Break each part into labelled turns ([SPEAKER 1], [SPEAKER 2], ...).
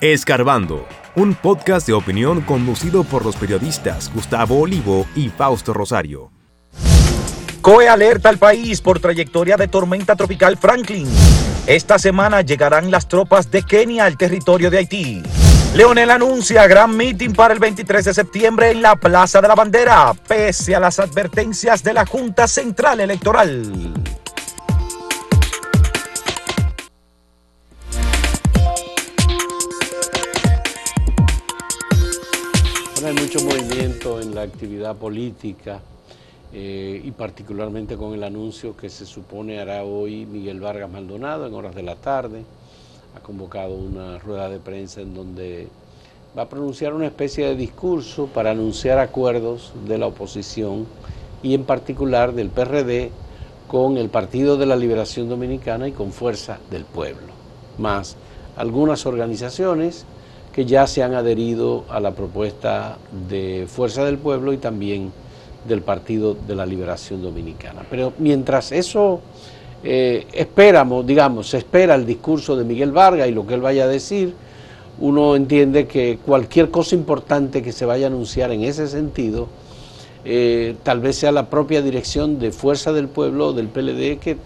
[SPEAKER 1] Escarbando, un podcast de opinión conducido por los periodistas Gustavo Olivo y Fausto Rosario.
[SPEAKER 2] COE alerta al país por trayectoria de tormenta tropical Franklin. Esta semana llegarán las tropas de Kenia al territorio de Haití. Leonel anuncia gran meeting para el 23 de septiembre en la Plaza de la Bandera, pese a las advertencias de la Junta Central Electoral.
[SPEAKER 3] Hay mucho movimiento en la actividad política eh, y particularmente con el anuncio que se supone hará hoy Miguel Vargas Maldonado en horas de la tarde. Ha convocado una rueda de prensa en donde va a pronunciar una especie de discurso para anunciar acuerdos de la oposición y en particular del PRD con el Partido de la Liberación Dominicana y con Fuerza del Pueblo, más algunas organizaciones que ya se han adherido a la propuesta de Fuerza del Pueblo y también del Partido de la Liberación Dominicana. Pero mientras eso eh, esperamos, digamos, se espera el discurso de Miguel Vargas y lo que él vaya a decir, uno entiende que cualquier cosa importante que se vaya a anunciar en ese sentido, eh, tal vez sea la propia dirección de Fuerza del Pueblo, del PLD, que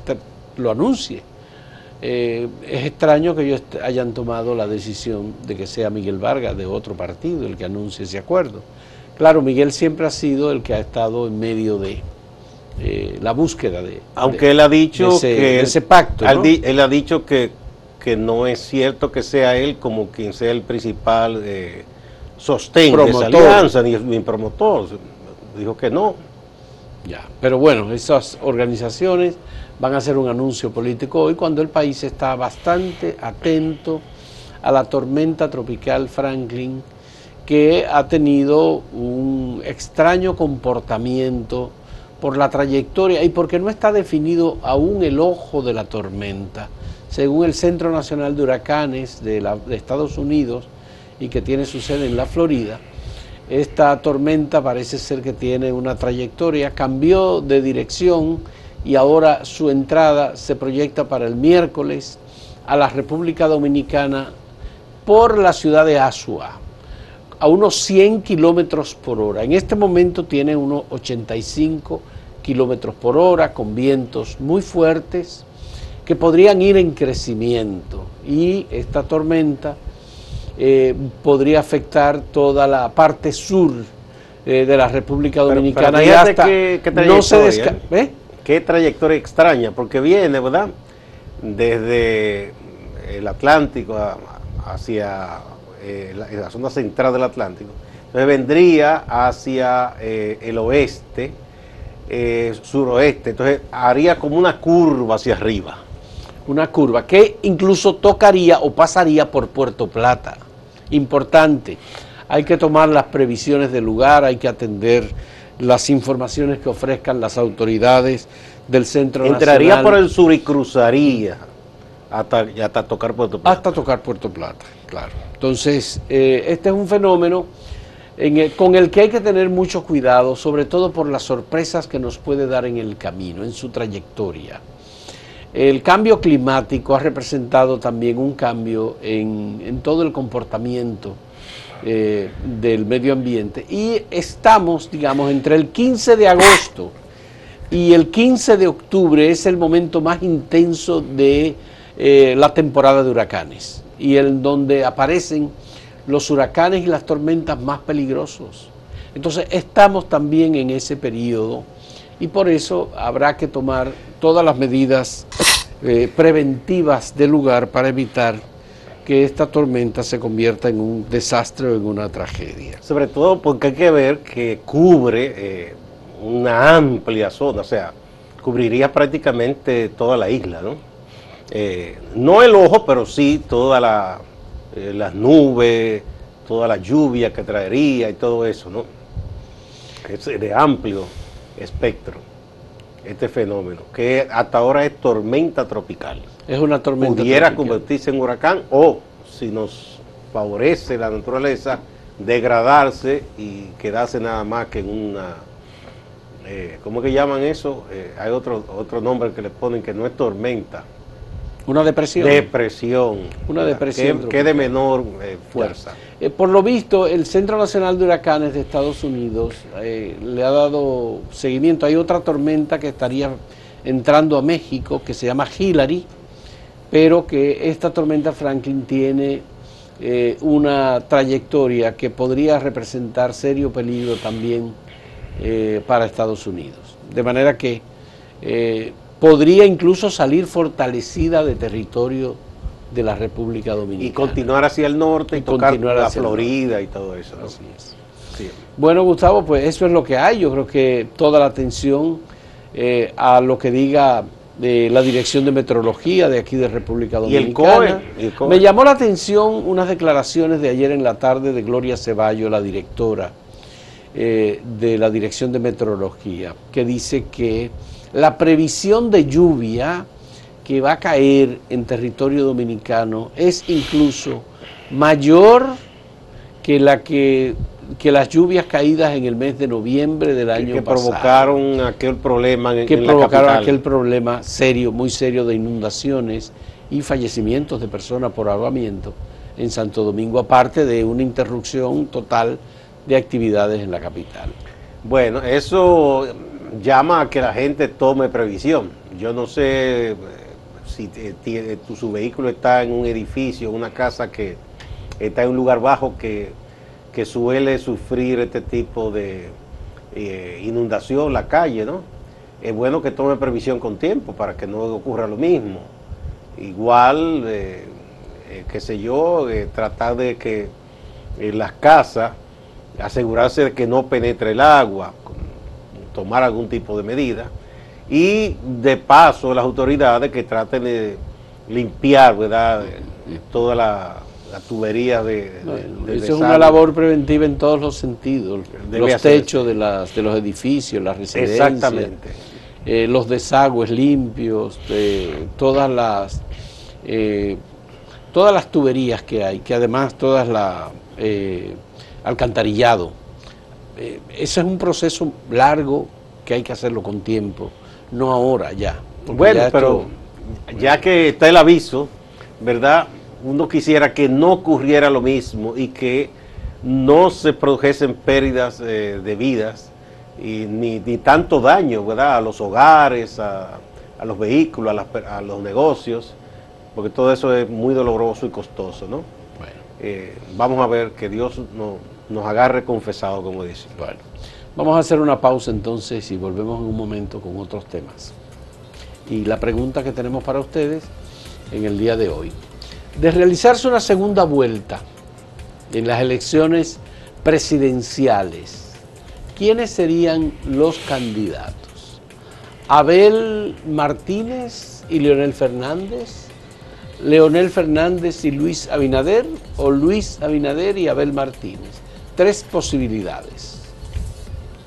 [SPEAKER 3] lo anuncie. Eh, es extraño que ellos hayan tomado la decisión de que sea Miguel Vargas de otro partido el que anuncie ese acuerdo. Claro, Miguel siempre ha sido el que ha estado en medio de eh, la búsqueda de...
[SPEAKER 4] Aunque él ha dicho que...
[SPEAKER 3] ese pacto.
[SPEAKER 4] Él ha dicho que, que, no es cierto que sea él como quien sea el principal eh, sostén de esa alianza, ni, ni promotor. Dijo que no.
[SPEAKER 3] Ya, pero bueno, esas organizaciones van a hacer un anuncio político hoy cuando el país está bastante atento a la tormenta tropical Franklin que ha tenido un extraño comportamiento por la trayectoria y porque no está definido aún el ojo de la tormenta. Según el Centro Nacional de Huracanes de, de Estados Unidos y que tiene su sede en la Florida, esta tormenta parece ser que tiene una trayectoria, cambió de dirección y ahora su entrada se proyecta para el miércoles a la República Dominicana por la ciudad de Asua, a unos 100 kilómetros por hora. En este momento tiene unos 85 kilómetros por hora, con vientos muy fuertes que podrían ir en crecimiento. Y esta tormenta eh, podría afectar toda la parte sur eh, de la República Dominicana y hasta
[SPEAKER 4] no se ¿eh? Qué trayectoria extraña, porque viene, ¿verdad? Desde el Atlántico hacia eh, la, zona central del Atlántico. Entonces vendría hacia eh, el oeste, eh, suroeste, entonces haría como una curva hacia arriba.
[SPEAKER 3] Una curva que incluso tocaría o pasaría por Puerto Plata. Importante. Hay que tomar las previsiones del lugar, hay que atender las informaciones que ofrezcan las autoridades del Centro
[SPEAKER 4] Entraría por el sur y cruzaría hasta, hasta tocar Puerto Plata.
[SPEAKER 3] Hasta tocar Puerto Plata, claro. Entonces, eh, este es un fenómeno con el que hay que tener mucho cuidado, sobre todo por las sorpresas que nos puede dar en el camino, en su trayectoria. El cambio climático ha representado también un cambio en, en todo el comportamiento eh, del medio ambiente. Y estamos, digamos, entre el 15 de agosto y el 15 de octubre es el momento más intenso de eh, la temporada de huracanes y en donde aparecen los huracanes y las tormentas más peligrosos. Entonces estamos también en ese periodo y por eso habrá que tomar todas las medidas eh, preventivas del lugar para evitar que esta tormenta se convierta en un desastre o en una tragedia.
[SPEAKER 4] Sobre todo porque hay que ver que cubre eh, una amplia zona, o sea, cubriría prácticamente toda la isla, ¿no? Eh, no el ojo, pero sí todas la, las nubes, toda la lluvia que traería y todo eso, ¿no? Es de amplio espectro este fenómeno, que hasta ahora es tormenta tropical.
[SPEAKER 3] Es una tormenta
[SPEAKER 4] Pudiera convertirse en huracán o, si nos favorece la naturaleza, degradarse y quedarse nada más que en una... Eh, ¿Cómo que llaman eso? Eh, hay otro, otro nombre que le ponen que no es tormenta.
[SPEAKER 3] Una depresión.
[SPEAKER 4] Depresión.
[SPEAKER 3] Una depresión.
[SPEAKER 4] Que, de menor eh, fuerza.
[SPEAKER 3] Eh, por lo visto, el Centro Nacional de Huracanes de Estados Unidos eh, le ha dado seguimiento. Hay otra tormenta que estaría entrando a México que se llama Hillary, pero que esta tormenta Franklin tiene una trayectoria que podría representar serio peligro también para Estados Unidos. De manera que podría incluso salir fortalecida de territorio de la República Dominicana.
[SPEAKER 4] Y continuar hacia el norte y, tocar la Florida y todo eso. Así es.
[SPEAKER 3] Bueno, Gustavo, pues eso es lo que hay. Yo creo que toda la atención eh, a lo que diga de la Dirección de Meteorología de aquí de República Dominicana.
[SPEAKER 4] ¿Y el COE?
[SPEAKER 3] Me llamó la atención unas declaraciones de ayer en la tarde de Gloria Ceballo, la directora eh, de la Dirección de Meteorología, que dice que la previsión de lluvia que va a caer en territorio dominicano es incluso mayor que la que, las lluvias caídas en el mes de noviembre del año
[SPEAKER 4] que
[SPEAKER 3] pasado.
[SPEAKER 4] provocaron aquel problema
[SPEAKER 3] en, que provocaron aquel problema serio, muy serio de inundaciones y fallecimientos de personas por ahogamiento en Santo Domingo, aparte de una interrupción total de actividades en la capital.
[SPEAKER 4] Bueno, eso llama a que la gente tome previsión. Yo no sé si tiene, tu, su vehículo está en un edificio, una casa que está en un lugar bajo que, suele sufrir este tipo de eh, inundación, la calle, ¿no? Es bueno que tome previsión con tiempo para que no ocurra lo mismo. Igual, eh, qué sé yo, tratar de que en las casas asegurarse de que no penetre el agua, tomar algún tipo de medida y de paso las autoridades que traten de limpiar, ¿verdad? Toda la, tubería de,
[SPEAKER 3] es una labor preventiva en todos los sentidos, los techos de, las, de los edificios, las residencias,
[SPEAKER 4] Exactamente.
[SPEAKER 3] Eh, los desagües limpios, todas las eh, todas las tuberías que hay, que además todas las eh, alcantarillado eh, ese es un proceso largo que hay que hacerlo con tiempo, no ahora ya.
[SPEAKER 4] Bueno, pero ya que está el aviso, ¿verdad? Uno quisiera que no ocurriera lo mismo y que no se produjesen pérdidas eh, de vidas y ni, tanto daño, ¿verdad? A los hogares, a, los vehículos, a, los negocios, porque todo eso es muy doloroso y costoso, ¿no? Bueno. Eh, vamos a ver que Dios no, nos agarre confesado, como dice.
[SPEAKER 3] Bueno, vamos a hacer una pausa entonces y volvemos en un momento con otros temas. Y la pregunta que tenemos para ustedes en el día de hoy, de realizarse una segunda vuelta en las elecciones presidenciales, ¿quiénes serían los candidatos? ¿Abel Martínez y Leonel Fernández? ¿Leonel Fernández y Luis Abinader? ¿O Luis Abinader y Abel Martínez? tres posibilidades.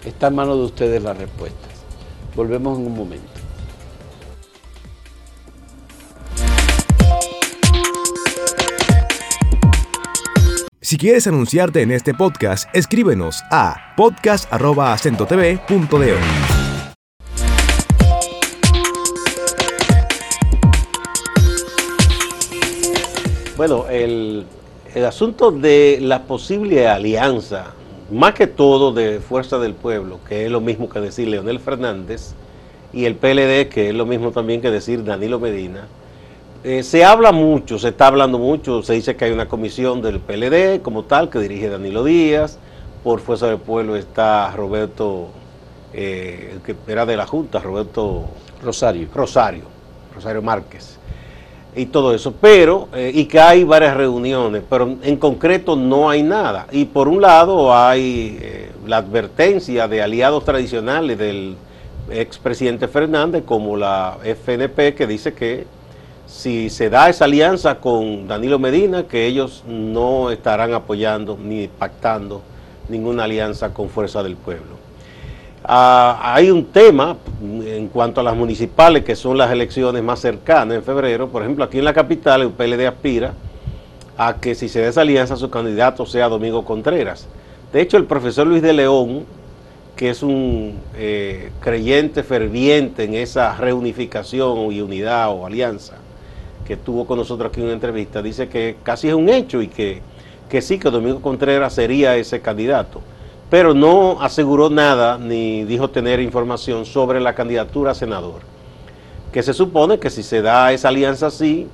[SPEAKER 3] Está en manos de ustedes las respuestas. Volvemos en un momento.
[SPEAKER 1] Si quieres anunciarte en este podcast, escríbenos a podcast.acentotv.de.
[SPEAKER 4] Bueno, el el asunto de la posible alianza, más que todo de Fuerza del Pueblo, que es lo mismo que decir Leonel Fernández, y el PLD, que es lo mismo también que decir Danilo Medina, eh, se habla mucho, se está hablando mucho, se dice que hay una comisión del PLD como tal que dirige Danilo Díaz, por Fuerza del Pueblo está Roberto, eh, el que era de la Junta, Roberto
[SPEAKER 3] Rosario.
[SPEAKER 4] Rosario, Rosario Márquez y todo eso, pero, eh, y que hay varias reuniones, pero en concreto no hay nada. Y por un lado hay eh, la advertencia de aliados tradicionales del expresidente Fernández, como la FNP, que dice que si se da esa alianza con Danilo Medina, que ellos no estarán apoyando ni pactando ninguna alianza con Fuerza del Pueblo. Ah, hay un tema en cuanto a las municipales, que son las elecciones más cercanas en febrero. Por ejemplo, aquí en la capital, el PLD aspira a que si se da esa alianza, su candidato sea Domingo Contreras. De hecho, el profesor Luis de León, que es un eh, creyente ferviente en esa reunificación y unidad o alianza que tuvo con nosotros aquí en una entrevista, dice que casi es un hecho y que, que sí, que Domingo Contreras sería ese candidato. Pero no aseguró nada ni dijo tener información sobre la candidatura a senador. Que se supone que si se da esa alianza así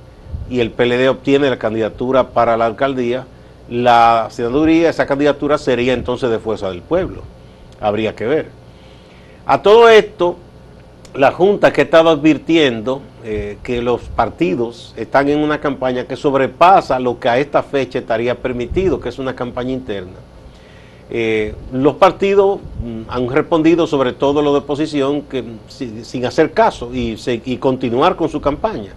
[SPEAKER 4] y el PLD obtiene la candidatura para la alcaldía, la senaduría, esa candidatura sería entonces de fuerza del pueblo. Habría que ver. A todo esto, la Junta que estaba advirtiendo eh, que los partidos están en una campaña que sobrepasa lo que a esta fecha estaría permitido, que es una campaña interna. Eh, los partidos mm, han respondido, sobre todo los de oposición, que, sin, hacer caso y, continuar con su campaña.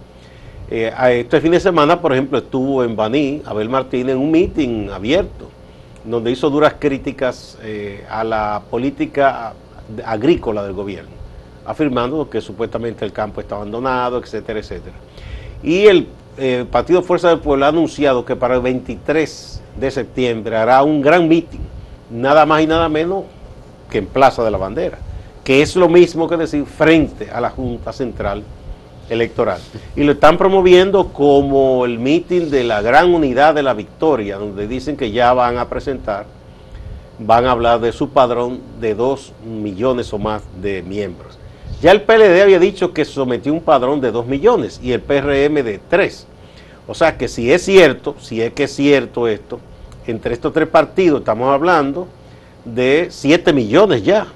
[SPEAKER 4] Eh, este fin de semana, por ejemplo, estuvo en Baní, Abel Martínez, en un meeting abierto, donde hizo duras críticas eh, a la política agrícola del gobierno, afirmando que supuestamente el campo está abandonado, etcétera, etcétera. Y el Partido Fuerza del Pueblo ha anunciado que para el 23 de septiembre hará un gran meeting, nada más y nada menos que en Plaza de la Bandera, que es lo mismo que decir frente a la Junta Central electoral. Y lo están promoviendo como el mitin de la gran unidad de la victoria, donde dicen que ya van a presentar, van a hablar de su padrón de dos millones o más de miembros. Ya el PLD había dicho que sometió un padrón de dos millones y el PRM de tres. O sea que si es cierto, si es que es cierto esto, entre estos tres partidos estamos hablando de siete millones ya.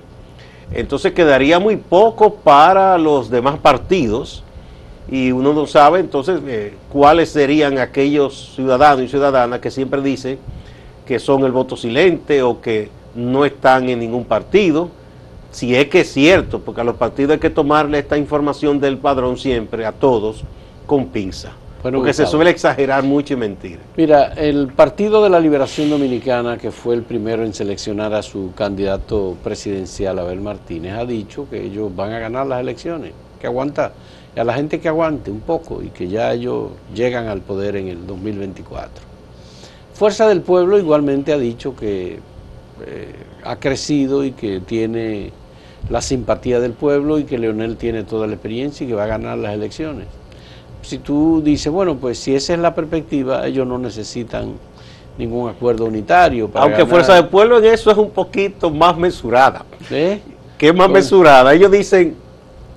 [SPEAKER 4] Entonces quedaría muy poco para los demás partidos y uno no sabe entonces eh, cuáles serían aquellos ciudadanos y ciudadanas que siempre dicen que son el voto silente o que no están en ningún partido, si es que es cierto, porque a los partidos hay que tomarle esta información del padrón siempre, a todos, con pinza. Porque se suele exagerar mucho y mentir.
[SPEAKER 3] Mira, el Partido de la Liberación Dominicana, que fue el primero en seleccionar a su candidato presidencial, Abel Martínez, ha dicho que ellos van a ganar las elecciones, que aguanta a la gente que aguante un poco y que ya ellos llegan al poder en el 2024. Fuerza del Pueblo igualmente ha dicho que eh, ha crecido y que tiene la simpatía del pueblo y que Leonel tiene toda la experiencia y que va a ganar las elecciones. Si tú dices, bueno, pues si esa es la perspectiva, ellos no necesitan ningún acuerdo unitario.
[SPEAKER 4] Para Aunque Fuerza del Pueblo en eso es un poquito más mesurada. ¿Eh? ¿Qué es más mesurada? Ellos dicen,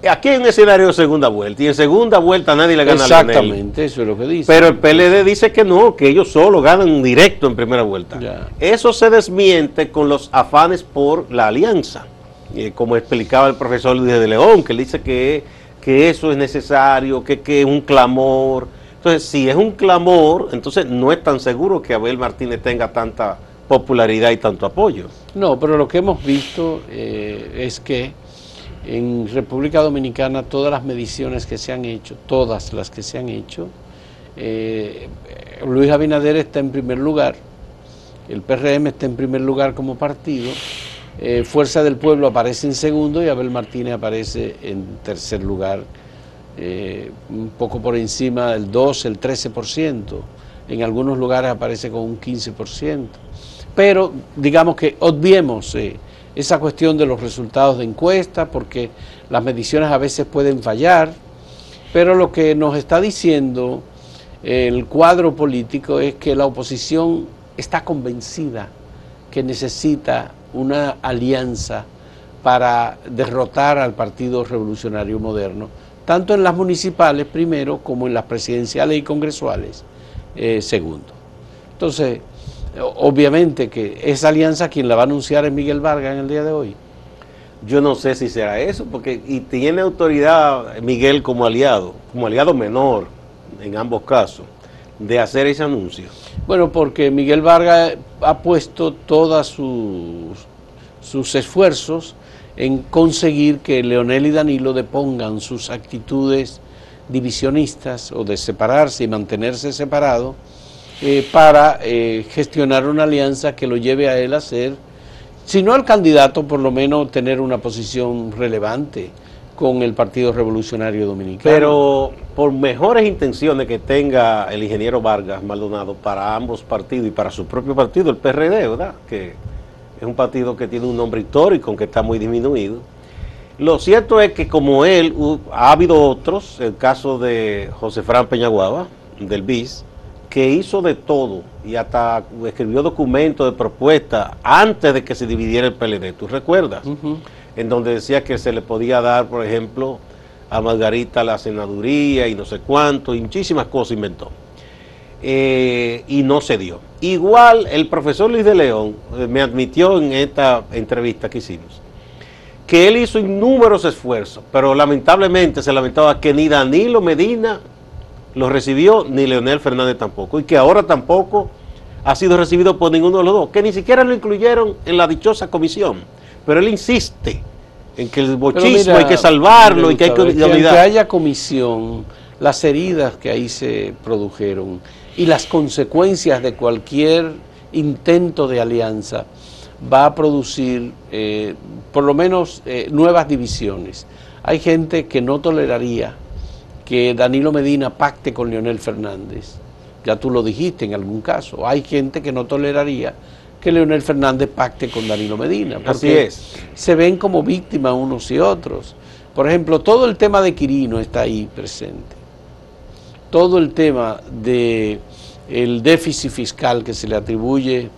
[SPEAKER 4] Aquí hay un escenario de segunda vuelta y en segunda vuelta nadie le gana
[SPEAKER 3] Exactamente, eso es lo que dice.
[SPEAKER 4] Pero el PLD dice que no, que ellos solo ganan directo en primera vuelta. Eso se desmiente con los afanes por la alianza, eh, como explicaba el profesor Luis de León, que dice que, que eso es necesario, que, que es un clamor. Entonces, si es un clamor, entonces no es tan seguro que Abel Martínez tenga tanta popularidad y tanto apoyo.
[SPEAKER 3] No, pero lo que hemos visto eh, es que en República Dominicana todas las mediciones que se han hecho, todas las que se han hecho, eh, Luis Abinader está en primer lugar, el PRM está en primer lugar como partido, eh, Fuerza del Pueblo aparece en segundo y Abel Martínez aparece en tercer lugar, eh, un poco por encima del 12, el 13%, en algunos lugares aparece con un 15%, pero digamos que obviemos esa cuestión de los resultados de encuesta, porque las mediciones a veces pueden fallar, pero lo que nos está diciendo el cuadro político es que la oposición está convencida que necesita una alianza para derrotar al Partido Revolucionario Moderno, tanto en las municipales primero como en las presidenciales y congresuales eh, segundo. Entonces, Obviamente que esa alianza quien la va a anunciar es Miguel Vargas en el día de hoy.
[SPEAKER 4] Yo no sé si será eso, porque y tiene autoridad Miguel como aliado, como aliado menor en ambos casos, de hacer ese anuncio.
[SPEAKER 3] Bueno, porque Miguel Vargas ha puesto todos sus, sus esfuerzos en conseguir que Leonel y Danilo depongan sus actitudes divisionistas o de separarse y mantenerse separados eh, para eh, gestionar una alianza que lo lleve a él a ser, si no al candidato, por lo menos tener una posición relevante con el Partido Revolucionario Dominicano.
[SPEAKER 4] Pero por mejores intenciones que tenga el ingeniero Vargas Maldonado para ambos partidos y para su propio partido, el PRD, ¿verdad? Que es un partido que tiene un nombre histórico, aunque está muy disminuido. Lo cierto es que como él, ha habido otros, el caso de José Fran Peñaguaba, del BIS, que hizo de todo y hasta escribió documentos de propuesta antes de que se dividiera el PLD. ¿Tú recuerdas?
[SPEAKER 3] Ujú.
[SPEAKER 4] En donde decía que se le podía dar, por ejemplo, a Margarita la senaduría y no sé cuánto, y muchísimas cosas inventó. Eh, y no se dio. Igual el profesor Luis de León eh, me admitió en esta entrevista que hicimos que él hizo inúmeros esfuerzos, pero lamentablemente se lamentaba que ni Danilo Medina lo recibió, ni Leonel Fernández tampoco, y que ahora tampoco ha sido recibido por ninguno de los dos, que ni siquiera lo incluyeron en la dichosa comisión. Pero él insiste en que el bochismo
[SPEAKER 3] mira,
[SPEAKER 4] hay que salvarlo y que hay que
[SPEAKER 3] haya comisión, las heridas que ahí se produjeron y las consecuencias de cualquier intento de alianza va a producir eh, por lo menos eh, nuevas divisiones. Hay gente que no toleraría que Danilo Medina pacte con Leonel Fernández. Ya tú lo dijiste en algún caso. Hay gente que no toleraría que Leonel Fernández pacte con Danilo Medina.
[SPEAKER 4] Así
[SPEAKER 3] porque
[SPEAKER 4] es.
[SPEAKER 3] Se ven como víctimas unos y otros. Por ejemplo, todo el tema de Quirino está ahí presente. Todo el tema de el déficit fiscal que se le atribuye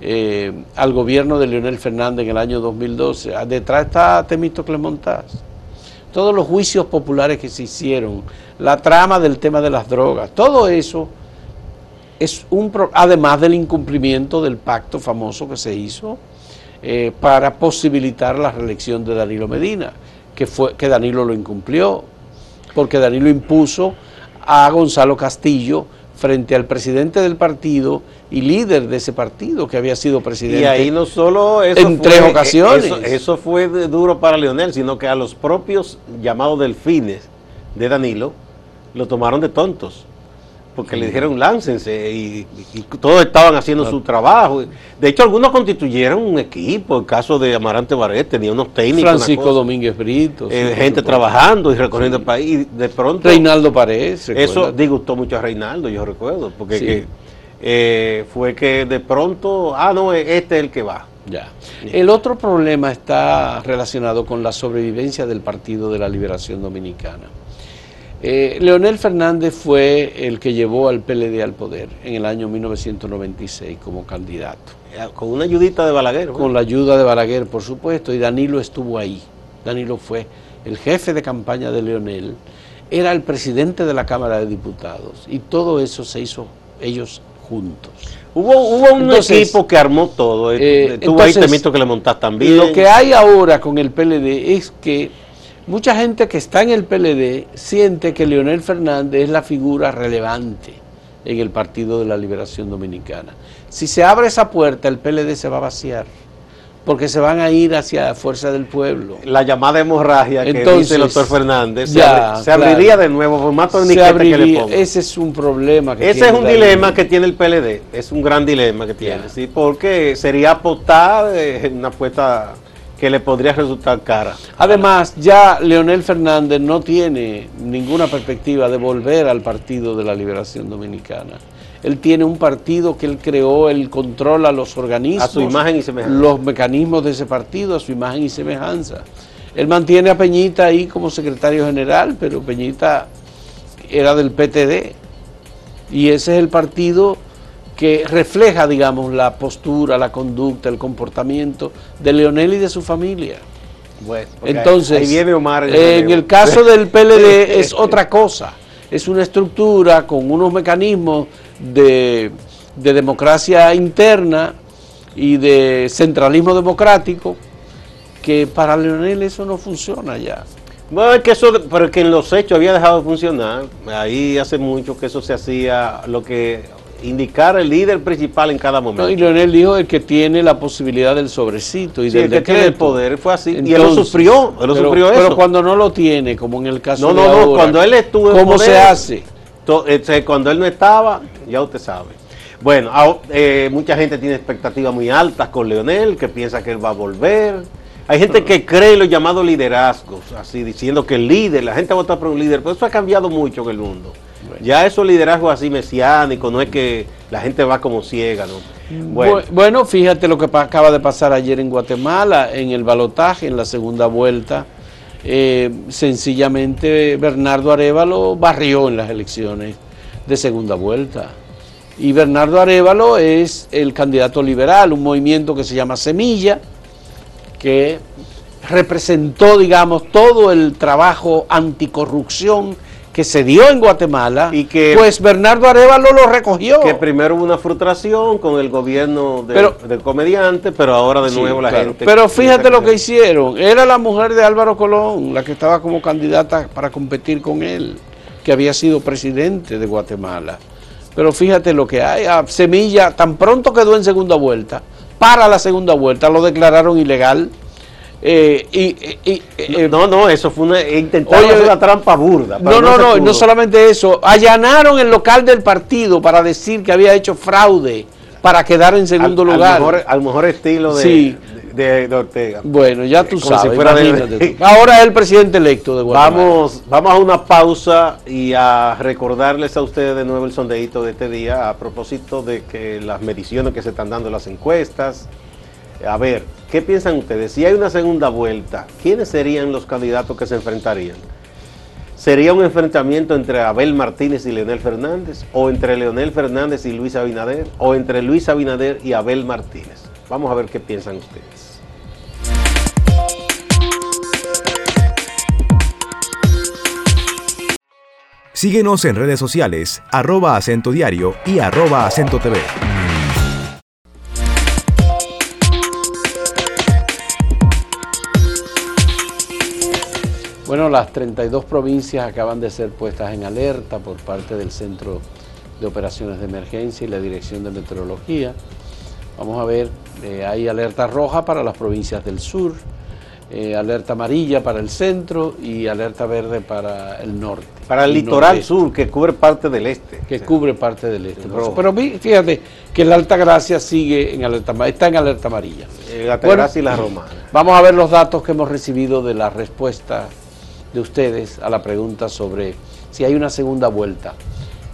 [SPEAKER 3] eh, al gobierno de Leonel Fernández en el año 2012. Ah, Detrás está Temístocles Montaz todos los juicios populares que se hicieron, la trama del tema de las drogas, todo eso es un pro- además del incumplimiento del pacto famoso que se hizo eh, para posibilitar la reelección de Danilo Medina, que fue que Danilo lo incumplió, porque Danilo impuso a Gonzalo Castillo frente al presidente del partido y líder de ese partido que había sido presidente.
[SPEAKER 4] Y ahí no solo eso
[SPEAKER 3] en tres
[SPEAKER 4] fue-
[SPEAKER 3] ocasiones.
[SPEAKER 4] Eso, eso fue duro para Leonel, sino que a los propios llamados delfines de Danilo lo tomaron de tontos. Porque le dijeron láncense y, y todos estaban haciendo su trabajo. De hecho, algunos constituyeron un equipo. El caso de Amarante Barret tenía unos técnicos.
[SPEAKER 3] Francisco Domínguez Brito.
[SPEAKER 4] eh,
[SPEAKER 3] sí,
[SPEAKER 4] gente trabajando y recorriendo el país. Y de pronto.
[SPEAKER 3] Reinaldo Paredes.
[SPEAKER 4] Eso disgustó mucho a Reinaldo, yo recuerdo. Porque
[SPEAKER 3] Sí.
[SPEAKER 4] que, eh, fue que de pronto. Ah, no, este es el que va.
[SPEAKER 3] Ya. El otro problema está relacionado con la sobrevivencia del Partido de la Liberación Dominicana. Eh, Leonel Fernández fue el que llevó al PLD al poder en el año 1996 como candidato,
[SPEAKER 4] Eh, Con una ayudita de Balaguer. ¿no?
[SPEAKER 3] con la ayuda de Balaguer, por supuesto, y Danilo estuvo ahí. Danilo fue el jefe de campaña de Leonel, era el presidente de la Cámara de Diputados, y todo eso se hizo ellos juntos.
[SPEAKER 4] Hubo, hubo un
[SPEAKER 3] Entonces,
[SPEAKER 4] equipo que armó todo. eh,
[SPEAKER 3] eh,
[SPEAKER 4] Tuvo ahí Temito que le montas también.
[SPEAKER 3] Lo que hay ahora con el PLD es que mucha gente que está en el PLD siente que Leonel Fernández es la figura relevante en el Partido de la Liberación Dominicana. Si se abre esa puerta, el PLD se va a vaciar, porque se van a ir hacia la fuerza del pueblo.
[SPEAKER 4] La llamada hemorragia que
[SPEAKER 3] Entonces,
[SPEAKER 4] dice el doctor Fernández se,
[SPEAKER 3] ya,
[SPEAKER 4] abri- se abriría de nuevo, por más torniquete que le
[SPEAKER 3] abriría-
[SPEAKER 4] ponga.
[SPEAKER 3] ese es un problema. Que
[SPEAKER 4] Ese
[SPEAKER 3] tiene
[SPEAKER 4] es un
[SPEAKER 3] Danilo.
[SPEAKER 4] dilema que tiene el PLD, es un gran dilema que tiene,
[SPEAKER 3] Ya.
[SPEAKER 4] sí, porque sería apostar eh, una apuesta que le podría resultar cara.
[SPEAKER 3] Además, ya Leonel Fernández no tiene ninguna perspectiva de volver al Partido de la Liberación Dominicana. Él tiene un partido que él creó, él controla los organismos,
[SPEAKER 4] A su imagen y semejanza.
[SPEAKER 3] los mecanismos de ese partido, a su imagen y semejanza. Él mantiene a Peñita ahí como secretario general, pero Peñita era del PTD. Y ese es el partido que refleja, digamos, la postura, la conducta, el comportamiento de Leonel y de su familia.
[SPEAKER 4] Bueno,
[SPEAKER 3] Entonces,
[SPEAKER 4] ahí viene Omar en
[SPEAKER 3] el caso del PLD es otra cosa. Es una estructura con unos mecanismos de, de democracia interna y de centralismo democrático que para Leonel eso no funciona ya.
[SPEAKER 4] Bueno, es que eso, pero que en los hechos había dejado de funcionar. Ahí hace mucho que eso se hacía, lo que indicara el líder principal en cada momento.
[SPEAKER 3] ¿no? Y Leonel dijo el que tiene la posibilidad del sobrecito y
[SPEAKER 4] Sí,
[SPEAKER 3] del
[SPEAKER 4] el que tiene el
[SPEAKER 3] decreto.
[SPEAKER 4] poder fue así. y él lo sufrió, él lo
[SPEAKER 3] pero,
[SPEAKER 4] sufrió eso.
[SPEAKER 3] Pero cuando no lo tiene, como en el caso
[SPEAKER 4] No,
[SPEAKER 3] de
[SPEAKER 4] no, no,
[SPEAKER 3] ahora,
[SPEAKER 4] cuando él estuvo en
[SPEAKER 3] ¿Cómo
[SPEAKER 4] poder,
[SPEAKER 3] se hace?
[SPEAKER 4] To- este, cuando él no estaba, ya usted sabe. Bueno, ah, eh, mucha gente tiene expectativas muy altas con Leonel, que piensa que él va a volver. Hay gente que cree en los llamados liderazgos, así diciendo que el líder, la gente vota por un líder, pero eso ha cambiado mucho en el mundo. Ya esos liderazgos así mesiánicos, no es que la gente va como ciega, ¿no? Bueno,
[SPEAKER 3] Bu- Bueno, fíjate lo que acaba de pasar ayer en Guatemala, en el balotaje, en la segunda vuelta. eh, sencillamente Bernardo Arevalo barrió en las elecciones de segunda vuelta. Y Bernardo Arevalo es el candidato liberal, un movimiento que se llama Semilla, que representó, digamos, todo el trabajo anticorrupción que se dio en Guatemala,
[SPEAKER 4] y que
[SPEAKER 3] pues Bernardo Arevalo lo recogió.
[SPEAKER 4] Que primero hubo una frustración con el gobierno del comediante, pero ahora de nuevo la gente...
[SPEAKER 3] Pero fíjate lo que hicieron, era la mujer de Álvaro Colón, la que estaba como candidata para competir con él, que había sido presidente de Guatemala. Pero fíjate lo que hay, a Semilla tan pronto quedó en segunda vuelta, para la segunda vuelta lo declararon ilegal
[SPEAKER 4] eh, y, eh, no, no, eso fue una, intentaron una trampa burda.
[SPEAKER 3] No, no, no, no, solamente eso. Allanaron el local del partido para decir que había hecho fraude para quedar en segundo lugar.
[SPEAKER 4] Al mejor, estilo de, de, Ortega.
[SPEAKER 3] Bueno, ya tú sabes. Ahora es el presidente electo de
[SPEAKER 4] Guatemala. Vamos, vamos a una pausa y a recordarles a ustedes de nuevo el sondeíto de este día a propósito de que las mediciones que se están dando en las encuestas. A ver, ¿Qué piensan ustedes? Si hay una segunda vuelta, ¿quiénes serían los candidatos que se enfrentarían? ¿Sería un enfrentamiento entre Abel Martínez y Leonel Fernández? ¿O entre Leonel Fernández y Luis Abinader? ¿O entre Luis Abinader y Abel Martínez? Vamos a ver qué piensan ustedes.
[SPEAKER 1] Síguenos en redes sociales, arroba acento diario y arroba acento TV.
[SPEAKER 3] Bueno, las 32 provincias acaban de ser puestas en alerta por parte del Centro de Operaciones de Emergencia y la Dirección de Meteorología. Vamos a ver, eh, hay alerta roja para las provincias del sur, eh, alerta amarilla para el centro y alerta verde para el norte.
[SPEAKER 4] Para el, litoral sur, que cubre parte del este.
[SPEAKER 3] Que cubre parte del este. Pero fíjate que la Alta Gracia sigue en alerta está en alerta amarilla.
[SPEAKER 4] La Alta Gracia y la Romana.
[SPEAKER 3] Vamos a ver los datos que hemos recibido de la respuesta de ustedes a la pregunta sobre si hay una segunda vuelta.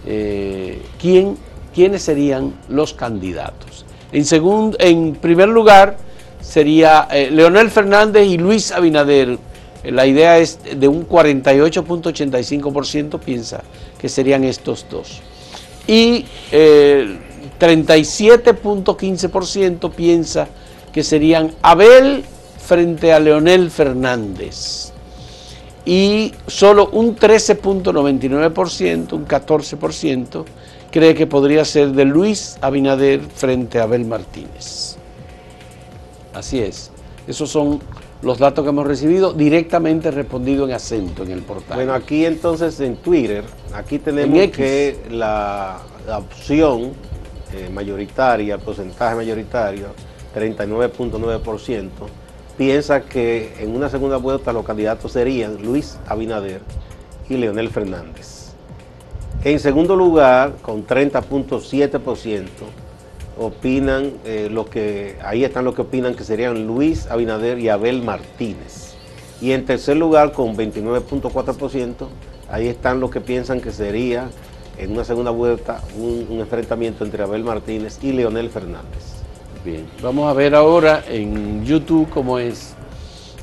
[SPEAKER 3] Eh, ¿quién, ¿Quiénes serían los candidatos? En, segundo, en primer lugar sería eh, Leonel Fernández y Luis Abinader. La idea es de un 48.85% piensa que serían estos dos. Y 37.15% eh, piensa que serían Abel frente a Leonel Fernández y solo un 13.99%, un 14%, cree que podría ser de Luis Abinader frente a Abel Martínez. Así es. Esos son los datos que hemos recibido directamente respondido en acento en el portal.
[SPEAKER 4] Bueno, aquí entonces en Twitter, aquí tenemos que la, opción eh, mayoritaria, porcentaje mayoritario, 39.9%, piensa que en una segunda vuelta los candidatos serían Luis Abinader y Leonel Fernández. En segundo lugar, con 30.7%, opinan eh, lo que, ahí están los que opinan que serían Luis Abinader y Abel Martínez. Y en tercer lugar, con 29.4%, ahí están los que piensan que sería en una segunda vuelta un enfrentamiento entre Abel Martínez y Leonel Fernández.
[SPEAKER 3] Bien, vamos a ver ahora en YouTube cómo es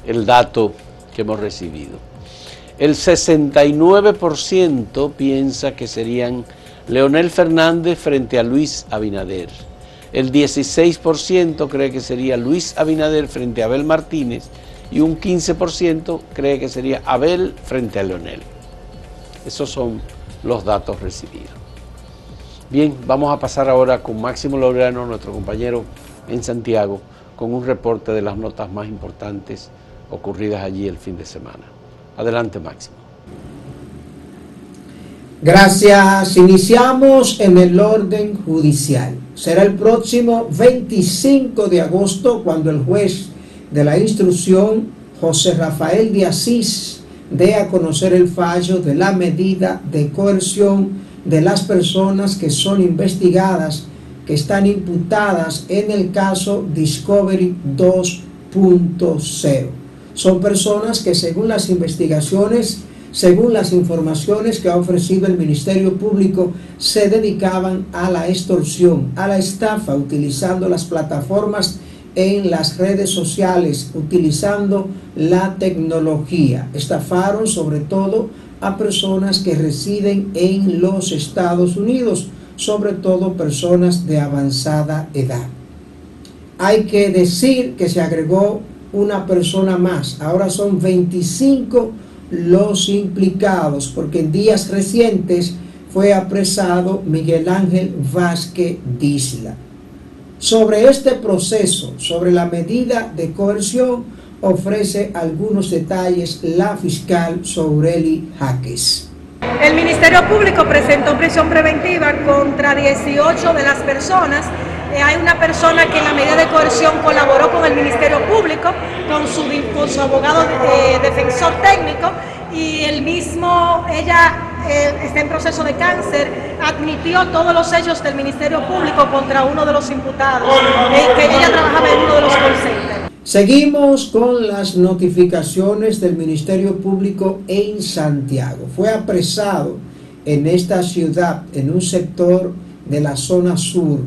[SPEAKER 3] el dato que hemos recibido. El 69% piensa que serían Leonel Fernández frente a Luis Abinader. El 16% cree que sería Luis Abinader frente a Abel Martínez y un 15% cree que sería Abel frente a Leonel. Esos son los datos recibidos. Bien, vamos a pasar ahora con Máximo Laureano, nuestro compañero en Santiago con un reporte de las notas más importantes ocurridas allí el fin de semana. Adelante, Máximo.
[SPEAKER 5] Gracias. Iniciamos en el orden judicial. Será el próximo 25 de agosto cuando el juez de la instrucción, José Rafael de Asís, dé a conocer el fallo de la medida de coerción de las personas que son investigadas están imputadas en el caso Discovery 2.0. Son personas que según las investigaciones, según las informaciones que ha ofrecido el Ministerio Público, se dedicaban a la extorsión, a la estafa, utilizando las plataformas en las redes sociales utilizando la tecnología. Estafaron sobre todo a personas que residen en los Estados Unidos, sobre todo personas de avanzada edad. Hay que decir que se agregó una persona más. Ahora son 25 los implicados, porque en días recientes fue apresado Miguel Ángel Vázquez Disla. Sobre este proceso, sobre la medida de coerción, ofrece algunos detalles la fiscal Soureli Jaques.
[SPEAKER 6] El Ministerio Público presentó prisión preventiva contra 18 de las personas. Eh, hay una persona que en la medida de coerción colaboró con el Ministerio Público, con su, abogado eh, defensor técnico, y el mismo, ella eh, está en proceso de cáncer, admitió todos los hechos del Ministerio Público contra uno de los imputados, que ella trabajaba en uno de los call
[SPEAKER 5] Seguimos con las notificaciones del Ministerio Público en Santiago. Fue apresado en esta ciudad, en un sector de la zona sur,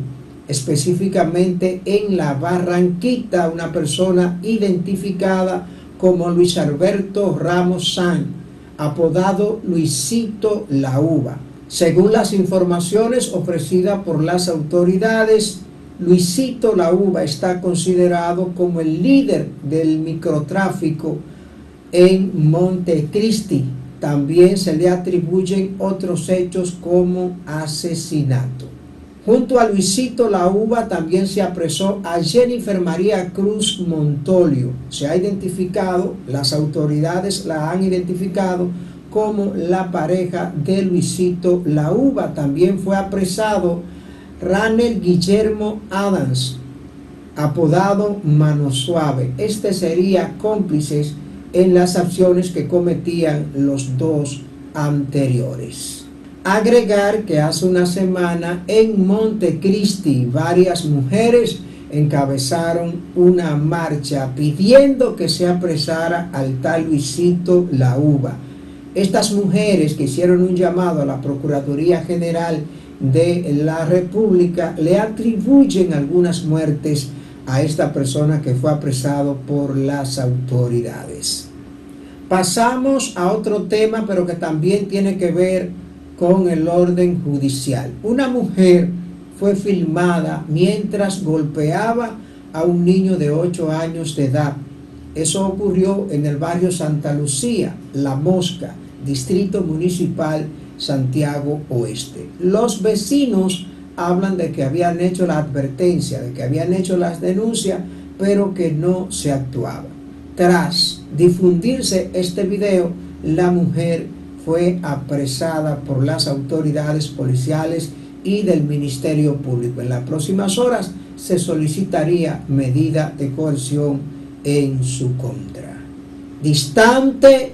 [SPEAKER 5] específicamente en la Barranquita, una persona identificada como Luis Alberto Ramos San, apodado Luisito La Uva. Según las informaciones ofrecidas por las autoridades, Luisito La Uva está considerado como el líder del microtráfico en Montecristi. También se le atribuyen otros hechos como asesinato. Junto a Luisito La Uva también se apresó a Jennifer María Cruz Montolio. Se ha identificado, las autoridades la han identificado como la pareja de Luisito La Uva. También fue apresado Ranel Guillermo Adams, apodado Mano Suave. Este sería cómplices en las acciones que cometían los dos anteriores. Agregar que hace una semana en Montecristi varias mujeres encabezaron una marcha pidiendo que se apresara al tal Luisito La Uva. Estas mujeres que hicieron un llamado a la Procuraduría General de la República le atribuyen algunas muertes a esta persona que fue apresado por las autoridades. Pasamos a otro tema, pero que también tiene que ver con el orden judicial. Una mujer fue filmada mientras golpeaba a un niño de 8 años de edad. Eso ocurrió en el barrio Santa Lucía, La Mosca, distrito municipal Santiago Oeste. Los vecinos hablan de que habían hecho la advertencia, de que habían hecho las denuncias, pero que no se actuaba. Tras difundirse este video, la mujer fue apresada por las autoridades policiales y del Ministerio Público. En las próximas horas se solicitaría medida de coerción en su contra. Distante